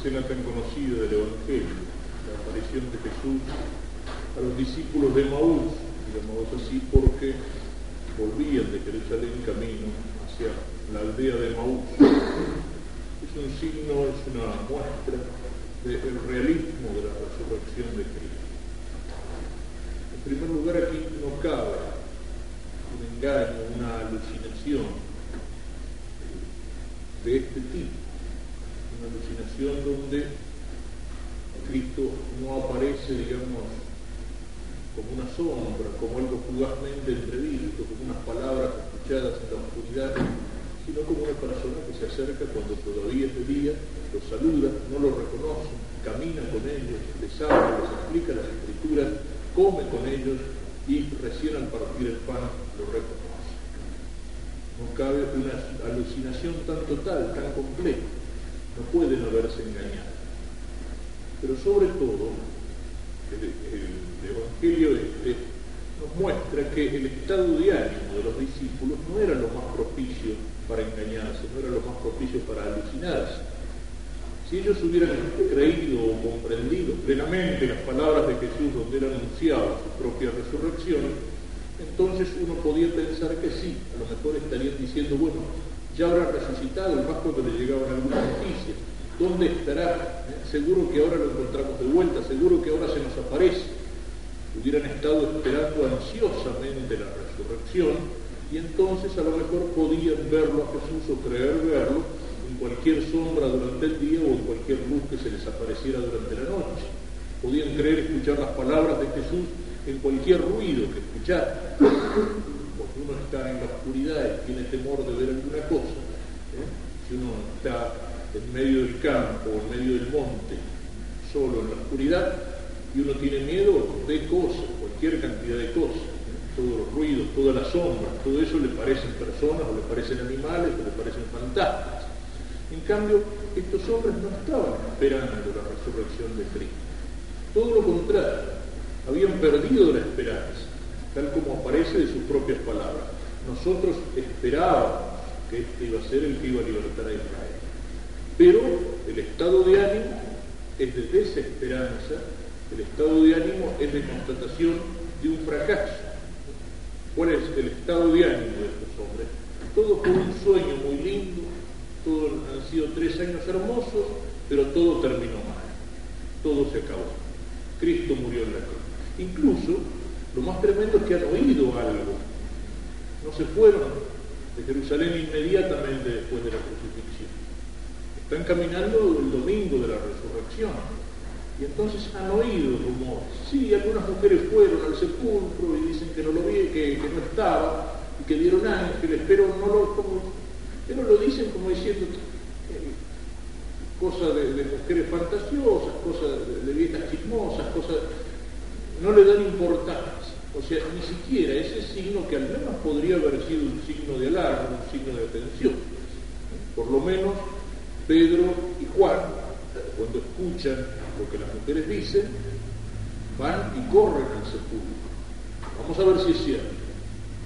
escena tan conocida del Evangelio, la aparición de Jesús a los discípulos de Maús, digamos así porque volvían de Jerusalén camino hacia la aldea de Maús. Es un signo, es una muestra del realismo de la resurrección de Cristo. En primer lugar, aquí no cabe un engaño, una alucinación de este tipo una donde Cristo no aparece, digamos, como una sombra, como algo fugazmente entrevisto, como unas palabras escuchadas en la oscuridad, sino como una persona que se acerca cuando todavía es de día, los saluda, no los reconoce, camina con ellos, les habla, les explica las escrituras, come con ellos y recién al partir el pan lo reconoce. No cabe una alucinación tan total, tan completa no pueden haberse engañado. Pero sobre todo, el, Evangelio nos muestra que el estado de ánimo de los discípulos no era lo más propicio para engañarse, no era lo más propicio para alucinarse. Si ellos hubieran creído o comprendido plenamente las palabras de Jesús donde era anunciada su propia resurrección, entonces uno podía pensar que sí, a lo mejor estarían diciendo, bueno, ya habrá resucitado, el más cuando le llegaban algunas noticias. ¿Dónde estará? Seguro que ahora lo encontramos de vuelta, seguro que ahora se nos aparece. Hubieran estado esperando ansiosamente la resurrección y entonces a lo mejor podían verlo a Jesús o creer verlo en cualquier sombra durante el día o en cualquier luz que se les apareciera durante la noche. Podían creer escuchar las palabras de Jesús en cualquier ruido que escuchar uno está en la oscuridad y tiene temor de ver alguna cosa, ¿eh? si uno está en medio del campo, en medio del monte, solo en la oscuridad, y uno tiene miedo, ve cosas, cualquier cantidad de cosas, ¿eh? todos los ruidos, todas las sombras, todo eso le parecen personas, o le parecen animales, o le parecen fantasmas. En cambio, estos hombres no estaban esperando la resurrección de Cristo. Todo lo contrario, habían perdido la esperanza tal como aparece de sus propias palabras. Nosotros esperábamos que este iba a ser el que iba a libertar a Israel. Pero el estado de ánimo es de desesperanza, el estado de ánimo es de constatación de un fracaso. ¿Cuál es el estado de ánimo de estos hombres? Todo fue un sueño muy lindo, todos han sido tres años hermosos, pero todo terminó mal, todo se acabó. Cristo murió en la cruz. Incluso lo más tremendo es que han oído algo. No se fueron de Jerusalén inmediatamente después de la crucifixión. Están caminando el domingo de la resurrección. Y entonces han oído rumores. Sí, algunas mujeres fueron al sepulcro y dicen que no lo vi, que, no estaba, y que vieron ángeles, pero no lo, pero lo dicen como diciendo eh, cosas de, mujeres fantasiosas, cosas de, de viejas chismosas, cosas no le dan importancia. O sea, ni siquiera ese signo que al menos podría haber sido un signo de alarma, un signo de atención. Por lo menos Pedro y Juan, cuando escuchan lo que las mujeres dicen, van y corren al sepulcro. Vamos a ver si es cierto.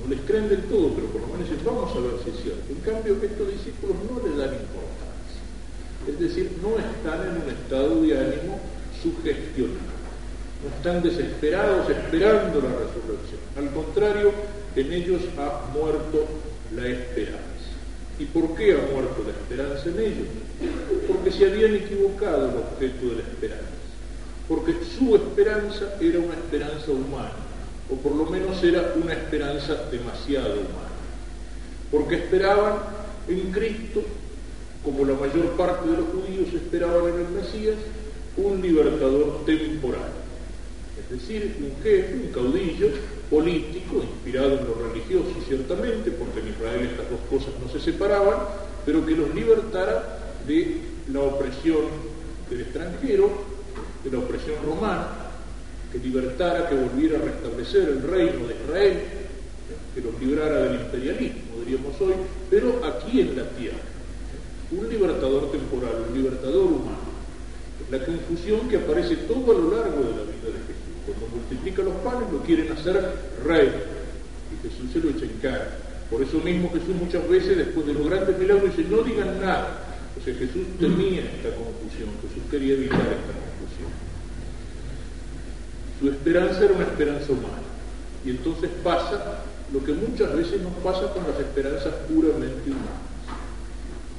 No les creen del todo, pero por lo menos vamos a ver si es cierto. En cambio, estos discípulos no le dan importancia. Es decir, no están en un estado de ánimo sugestionado no están desesperados esperando la resurrección. Al contrario, en ellos ha muerto la esperanza. ¿Y por qué ha muerto la esperanza en ellos? Porque se habían equivocado el objeto de la esperanza. Porque su esperanza era una esperanza humana, o por lo menos era una esperanza demasiado humana. Porque esperaban en Cristo, como la mayor parte de los judíos esperaban en el Mesías, un libertador temporal es decir, un jefe, un caudillo político, inspirado en lo religioso ciertamente, porque en Israel estas dos cosas no se separaban, pero que los libertara de la opresión del extranjero, de la opresión romana, que libertara, que volviera a restablecer el reino de Israel, que los librara del imperialismo, diríamos hoy, pero aquí en la tierra. Un libertador temporal, un libertador humano. La confusión que aparece todo a lo largo de la vida. Cuando multiplica los panes lo quieren hacer rey. Y Jesús se lo echa en cara. Por eso mismo Jesús muchas veces, después de los grandes milagros, dice, no digan nada, O sea, Jesús temía esta confusión, Jesús quería evitar esta confusión. Su esperanza era una esperanza humana. Y entonces pasa lo que muchas veces nos pasa con las esperanzas puramente humanas.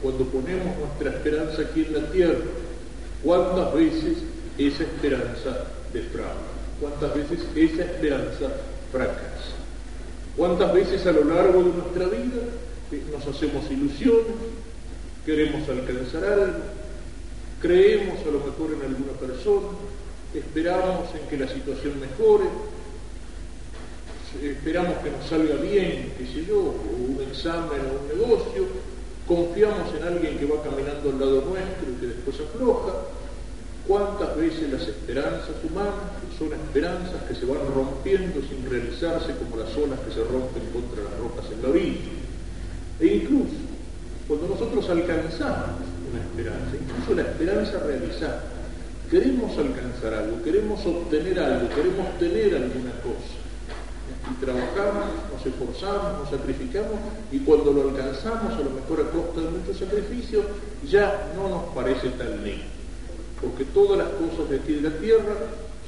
Cuando ponemos nuestra esperanza aquí en la tierra, ¿cuántas veces esa esperanza defrauda? ¿Cuántas veces esa esperanza fracasa? ¿Cuántas veces a lo largo de nuestra vida eh, nos hacemos ilusiones, queremos alcanzar algo, creemos a lo mejor en alguna persona, esperamos en que la situación mejore, esperamos que nos salga bien, qué sé yo, un examen o un negocio, confiamos en alguien que va caminando al lado nuestro y que después afloja. ¿Cuántas veces las esperanzas humanas son esperanzas que se van rompiendo sin realizarse como las olas que se rompen contra las rocas en la orilla? E incluso cuando nosotros alcanzamos una esperanza, incluso la esperanza realizada, queremos alcanzar algo, queremos obtener algo, queremos tener alguna cosa y trabajamos, nos esforzamos, nos sacrificamos y cuando lo alcanzamos, a lo mejor a costa de mucho sacrificio, ya no nos parece tan lindo. Porque todas las cosas de aquí de la tierra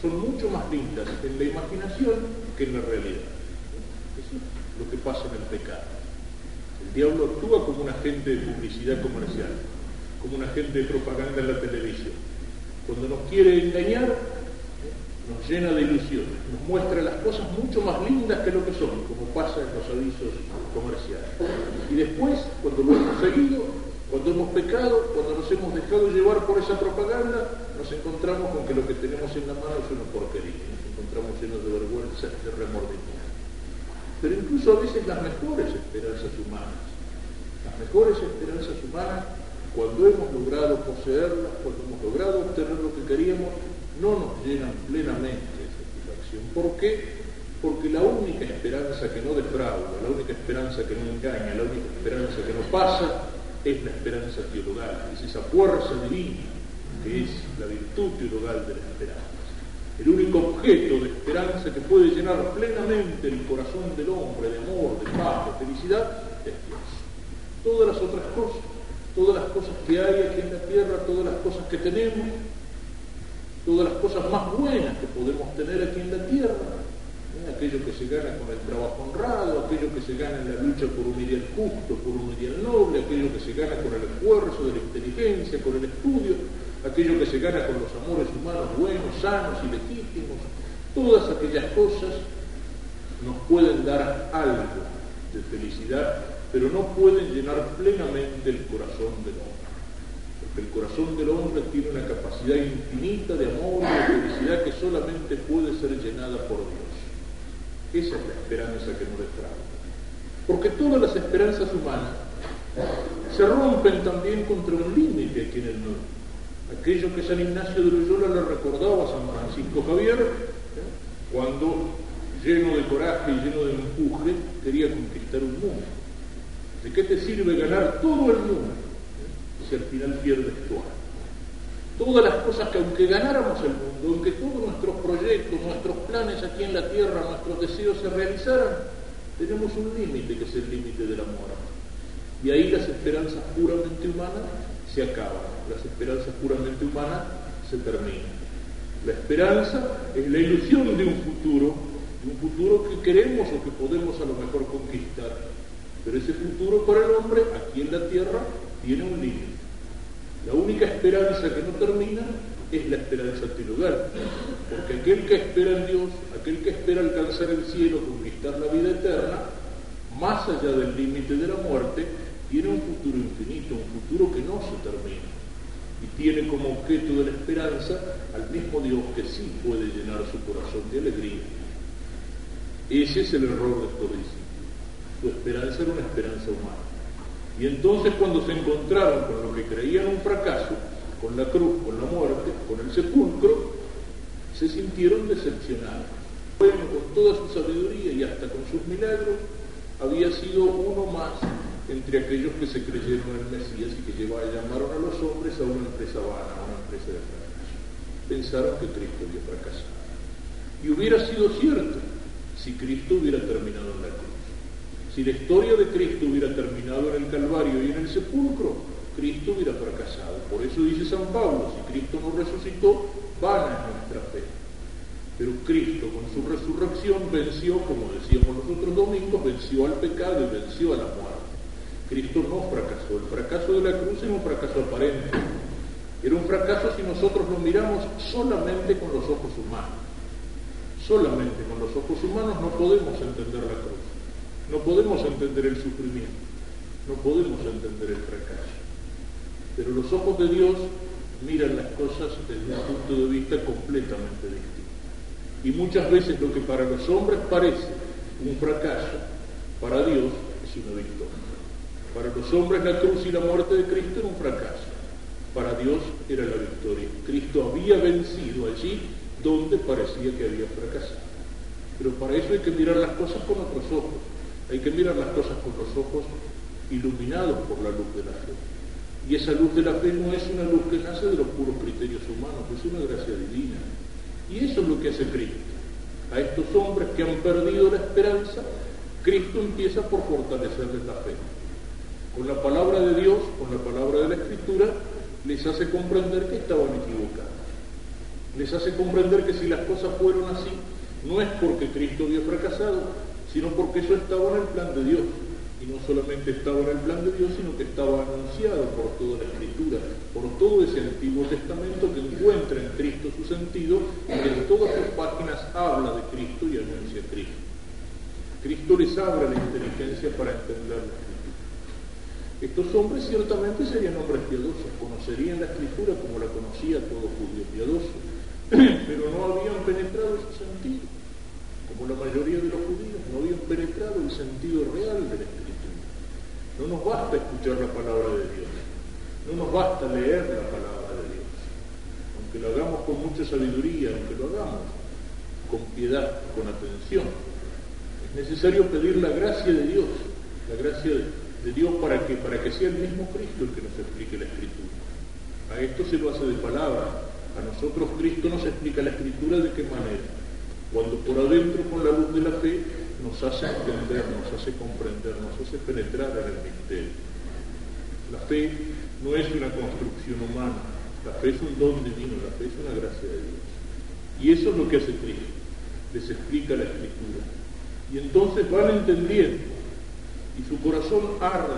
son mucho más lindas en la imaginación que en la realidad. Eso es lo que pasa en el pecado. El diablo actúa como un agente de publicidad comercial, como un agente de propaganda en la televisión. Cuando nos quiere engañar, nos llena de ilusiones, nos muestra las cosas mucho más lindas que lo que son, como pasa en los avisos comerciales. Y después, cuando lo hemos seguido, cuando hemos pecado, cuando nos hemos dejado llevar por esa propaganda, nos encontramos con que lo que tenemos en la mano es una porquería, nos encontramos llenos de vergüenza, de remordimiento. Pero incluso a veces las mejores esperanzas humanas, las mejores esperanzas humanas, cuando hemos logrado poseerlas, cuando hemos logrado obtener lo que queríamos, no nos llenan plenamente de satisfacción. ¿Por qué? Porque la única esperanza que no defrauda, la única esperanza que no engaña, la única esperanza que no pasa, es la esperanza teologal, es esa fuerza divina que es la virtud teologal de la esperanza. El único objeto de esperanza que puede llenar plenamente el corazón del hombre de amor, de paz, de felicidad, es Dios. Todas las otras cosas, todas las cosas que hay aquí en la tierra, todas las cosas que tenemos, todas las cosas más buenas que podemos tener aquí en la tierra. Aquello que se gana con el trabajo honrado, aquello que se gana en la lucha por un ideal justo, por un ideal noble, aquello que se gana con el esfuerzo de la inteligencia, con el estudio, aquello que se gana con los amores humanos buenos, sanos y legítimos, todas aquellas cosas nos pueden dar algo de felicidad, pero no pueden llenar plenamente el corazón del hombre el corazón del hombre tiene una capacidad infinita de amor y de felicidad que solamente puede ser llenada por Dios. Esa es la esperanza que nos defrauda. Porque todas las esperanzas humanas se rompen también contra un límite aquí en el mundo. Aquello que San Ignacio de Loyola le recordaba a San Francisco Javier, ¿eh? cuando lleno de coraje y lleno de empuje quería conquistar un mundo. ¿De qué te sirve ganar todo el mundo si al final pierdes tu alma. Todas las cosas que aunque ganáramos el mundo, aunque todos nuestros proyectos, nuestros planes aquí en la tierra, nuestros deseos se realizaran, tenemos un límite que es el límite de la muerte. Y ahí las esperanzas puramente humanas se acaban, las esperanzas puramente humanas se terminan. La esperanza es la ilusión de un futuro, de un futuro que queremos o que podemos a lo mejor conquistar. Pero ese futuro para el hombre aquí en la tierra tiene un límite. La única esperanza que no termina es la esperanza teologal, porque aquel que espera en Dios, aquel que espera alcanzar el cielo, conquistar la vida eterna, más allá del límite de la muerte, tiene un futuro infinito, un futuro que no se termina. Y tiene como objeto de la esperanza al mismo Dios que sí puede llenar su corazón de alegría. Ese es el error de estos discípulos. Su esperanza era una esperanza humana. Y entonces cuando se encontraron con lo que creían un fracaso, con la cruz, con la muerte, con el sepulcro, se sintieron decepcionados. Bueno, con toda su sabiduría y hasta con sus milagros, había sido uno más entre aquellos que se creyeron en el Mesías y que llamaron a los hombres a una empresa vana, a una empresa de fracaso. Pensaron que Cristo había fracasado. Y hubiera sido cierto si Cristo hubiera terminado en la cruz. Si la historia de Cristo hubiera terminado en el Calvario y en el sepulcro, Cristo hubiera fracasado. Por eso dice San Pablo, si Cristo no resucitó, vana es nuestra fe. Pero Cristo con su resurrección venció, como decíamos los otros domingos, venció al pecado y venció a la muerte. Cristo no fracasó. El fracaso de la cruz era un fracaso aparente. Era un fracaso si nosotros lo miramos solamente con los ojos humanos. Solamente con los ojos humanos no podemos entender la cruz. No podemos entender el sufrimiento. No podemos entender el fracaso. Pero los ojos de Dios miran las cosas desde un punto de vista completamente distinto. Y muchas veces lo que para los hombres parece un fracaso, para Dios es una victoria. Para los hombres la cruz y la muerte de Cristo era un fracaso. Para Dios era la victoria. Cristo había vencido allí donde parecía que había fracasado. Pero para eso hay que mirar las cosas con otros ojos. Hay que mirar las cosas con los ojos iluminados por la luz de la fe. Y esa luz de la fe no es una luz que nace de los puros criterios humanos, es una gracia divina. Y eso es lo que hace Cristo. A estos hombres que han perdido la esperanza, Cristo empieza por fortalecerles la fe. Con la palabra de Dios, con la palabra de la Escritura, les hace comprender que estaban equivocados. Les hace comprender que si las cosas fueron así, no es porque Cristo había fracasado, sino porque eso estaba en el plan de Dios y no solamente estaba en el plan de Dios, sino que estaba anunciado por toda la Escritura, por todo ese Antiguo Testamento que encuentra en Cristo su sentido y que en todas sus páginas habla de Cristo y anuncia a Cristo. Cristo les abre la inteligencia para entender la Escritura. Estos hombres ciertamente serían hombres piadosos, conocerían la Escritura como la conocía todo judío piadoso, pero no habían penetrado su sentido, como la mayoría de los judíos no habían penetrado el sentido real de la Escritura. No nos basta escuchar la palabra de Dios, no nos basta leer la palabra de Dios, aunque lo hagamos con mucha sabiduría, aunque lo hagamos con piedad, con atención. Es necesario pedir la gracia de Dios, la gracia de, Dios para que, para que sea el mismo Cristo el que nos explique la Escritura. A esto se lo hace de palabra, a nosotros Cristo nos explica la Escritura de qué manera. Cuando por adentro con la luz de la fe nos hace entender, nos hace comprender, nos hace penetrar en el misterio. La fe no es una construcción humana, la fe es un don divino, la fe es una gracia de Dios. Y eso es lo que hace Cristo, les explica la escritura. Y entonces van entendiendo y su corazón arde,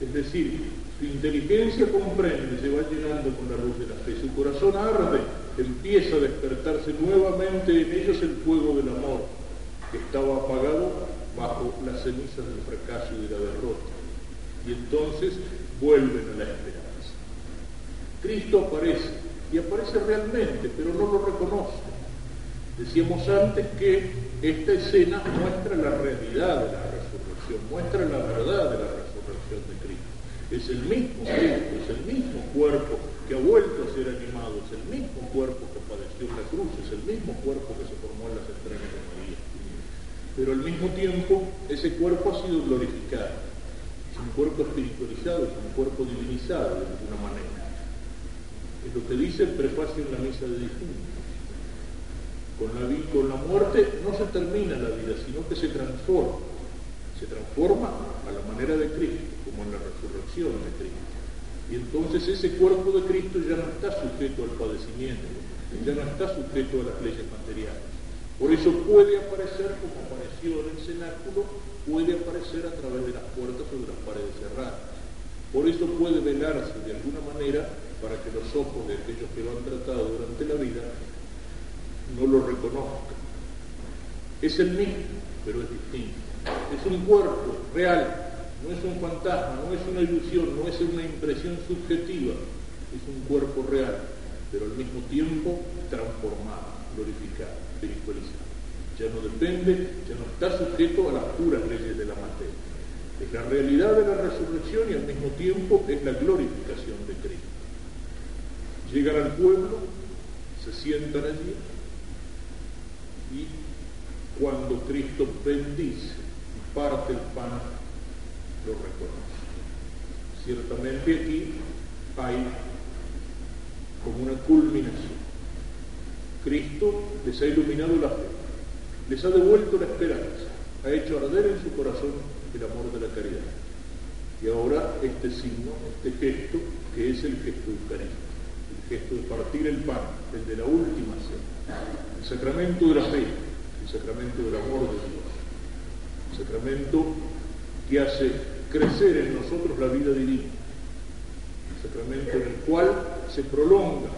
es decir, su inteligencia comprende, se va llenando con la luz de la fe, su corazón arde, empieza a despertarse nuevamente en ellos el fuego del amor que estaba apagado bajo las cenizas del fracaso y de la derrota. Y entonces vuelven a la esperanza. Cristo aparece, y aparece realmente, pero no lo reconoce. Decíamos antes que esta escena muestra la realidad de la resurrección, muestra la verdad de la resurrección de Cristo. Es el mismo Cristo, es el mismo cuerpo que ha vuelto a ser animado, es el mismo cuerpo que padeció en la cruz, es el mismo cuerpo que se formó en las entrañas de María pero al mismo tiempo ese cuerpo ha sido glorificado. Es un cuerpo espiritualizado, es un cuerpo divinizado de alguna manera. Es lo que dice el prefacio en la misa de difuntos. Con la, con la muerte no se termina la vida, sino que se transforma. Se transforma a la manera de Cristo, como en la resurrección de Cristo. Y entonces ese cuerpo de Cristo ya no está sujeto al padecimiento, ya no está sujeto a las leyes materiales. Por eso puede aparecer como apareció en el cenáculo, puede aparecer a través de las puertas o de las paredes cerradas. Por eso puede velarse de alguna manera para que los ojos de aquellos que lo han tratado durante la vida no lo reconozcan. Es el mismo, pero es distinto. Es un cuerpo real, no es un fantasma, no es una ilusión, no es una impresión subjetiva, es un cuerpo real, pero al mismo tiempo transformado, glorificado espiritualizado. Ya no depende, ya no está sujeto a las puras leyes de la materia. Es la realidad de la resurrección y al mismo tiempo es la glorificación de Cristo. Llegan al pueblo, se sientan allí y cuando Cristo bendice y parte el pan, Ciertamente aquí hay como una culminación Cristo les ha iluminado la fe, les ha devuelto la esperanza, ha hecho arder en su corazón el amor de la caridad. Y ahora este signo, este gesto, que es el gesto eucarístico, el gesto de partir el pan, el de la última cena, el sacramento de la fe, el sacramento del amor de Dios, el sacramento que hace crecer en nosotros la vida divina, el sacramento en el cual se prolonga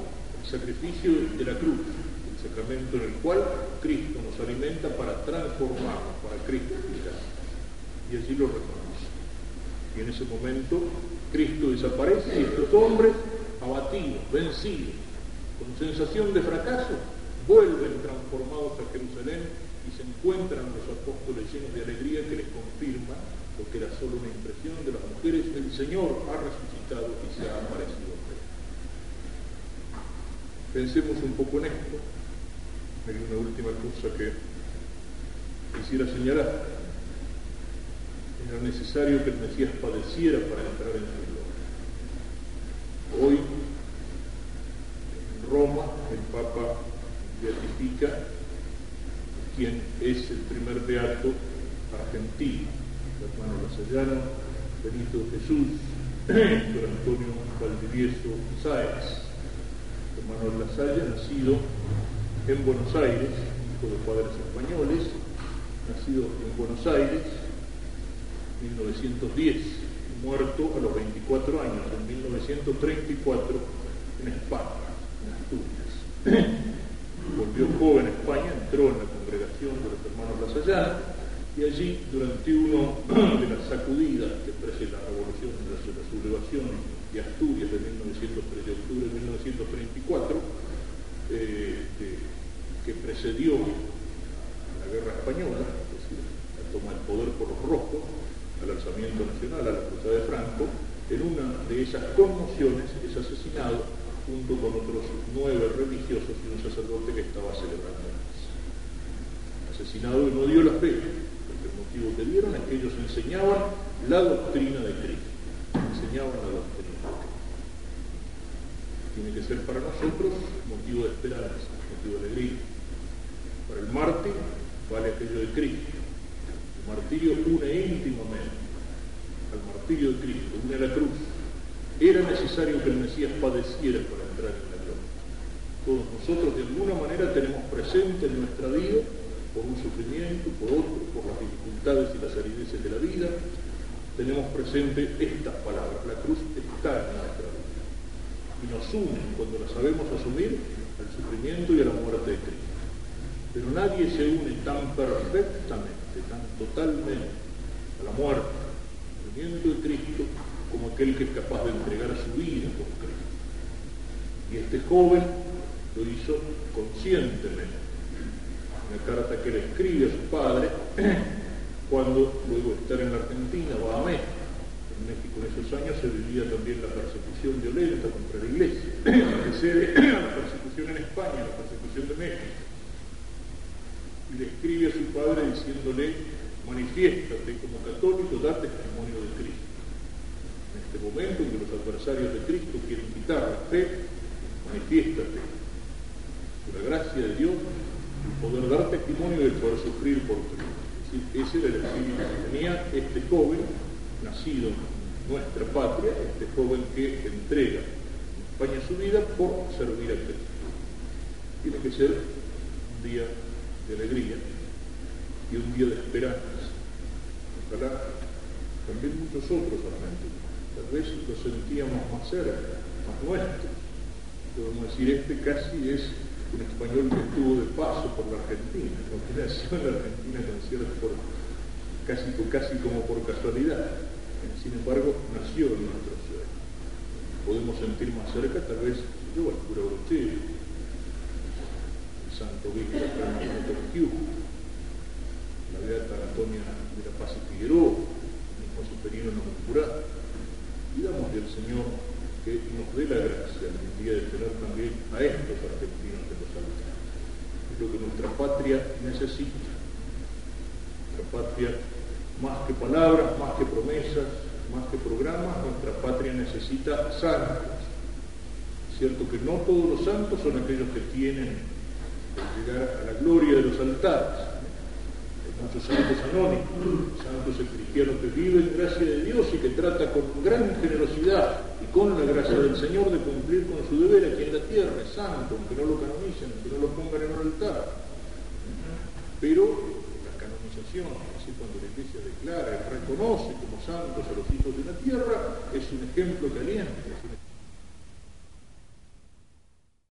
el sacrificio de la cruz, el sacramento en el cual Cristo nos alimenta para transformarnos, para Cristo Y allí lo reconoce. Y en ese momento Cristo desaparece y estos hombres, abatidos, vencidos, con sensación de fracaso, vuelven transformados a Jerusalén y se encuentran los apóstoles llenos de alegría que les confirma lo que era solo una impresión de las mujeres, el Señor ha resucitado y se ha aparecido Pensemos un poco en esto. Hay una última cosa que quisiera señalar. Era necesario que el Mesías padeciera para entrar en su gloria. Hoy, en Roma, el Papa beatifica quien es el primer beato argentino, el Lasallano, Benito Jesús, Don Antonio Valdivieso Sáez Manuel Lasalle, nacido en Buenos Aires, hijo de padres españoles, nacido en Buenos Aires, 1910, muerto a los 24 años, en 1934, en España, en Asturias. Volvió joven a España, entró en la congregación de los hermanos Lasallanos y allí, durante uno de las sacudidas que precede la revolución, de la sublevación de Asturias de, 1903, de octubre de 1934, eh, que precedió la guerra española, es decir, la toma del poder por los rojos, al alzamiento nacional, a la cruzada de Franco, en una de esas conmociones es asesinado junto con otros nueve religiosos y un sacerdote que estaba celebrando la misa. Asesinado y no dio la fe, que dieron es que ellos enseñaban la doctrina de Cristo, enseñaban la doctrina tiene que ser para nosotros motivo de esperanza, motivo de alegría. Para el mártir vale aquello de Cristo. El martirio une íntimamente al martirio de Cristo, une a la cruz. Era necesario que el Mesías padeciera para entrar en la gloria. Todos nosotros de alguna manera tenemos presente en nuestra vida, por un sufrimiento, por otro, por las dificultades y las arideces de la vida, tenemos presente estas palabras. La cruz está en nuestra vida y nos unen cuando la sabemos asumir al sufrimiento y a la muerte de Cristo. Pero nadie se une tan perfectamente, tan totalmente a la muerte, al sufrimiento de Cristo, como aquel que es capaz de entregar su vida por Cristo. Y este joven lo hizo conscientemente. Una carta que le escribe a su padre, cuando luego de estar en la Argentina va a México en México en esos años se vivía también la persecución violenta contra la iglesia, la persecución en España, la persecución de México. Y le escribe a su padre diciéndole, manifiéstate como católico, da testimonio de Cristo. En este momento en que los adversarios de Cristo quieren quitar la fe, manifiéstate. Por la gracia de Dios, y poder dar testimonio de poder sufrir por Cristo. ese era el espíritu que tenía este joven nacido nuestra patria, este joven que entrega en España su vida por servir a Cristo. Tiene que ser un día de alegría y un día de esperanza. Ojalá también muchos otros argentinos, tal vez lo sentíamos más cerca, más nuestro. Podemos decir, este casi es un español que estuvo de paso por la Argentina, aunque nació en la Argentina con cierta forma, casi, como por casualidad sin embargo, nació en nuestra ciudad. Podemos sentir más cerca, tal vez, yo, el cura Brochero, el santo obispo Fernando la beata Antonia de la Paz y Figueroa, el mismo superino Namuncurá. Pidamos al Señor que nos dé la gracia el día de tener también a estos argentinos que los altares. Es lo que nuestra patria necesita. Nuestra patria más que palabras, más que promesas, más que programas, nuestra patria necesita santos. Cierto que no todos los santos son aquellos que tienen que llegar a la gloria de los altares. Muchos santos anónimos, santos cristianos que viven gracia de Dios y que trata con gran generosidad y con la gracia del Señor de cumplir con su deber aquí en la tierra, es santo, aunque no lo canonicen, aunque no lo pongan en un altar. Pero la canonización, así cuando la Iglesia declara y reconoce como santos a los hijos de la tierra, es un ejemplo caliente,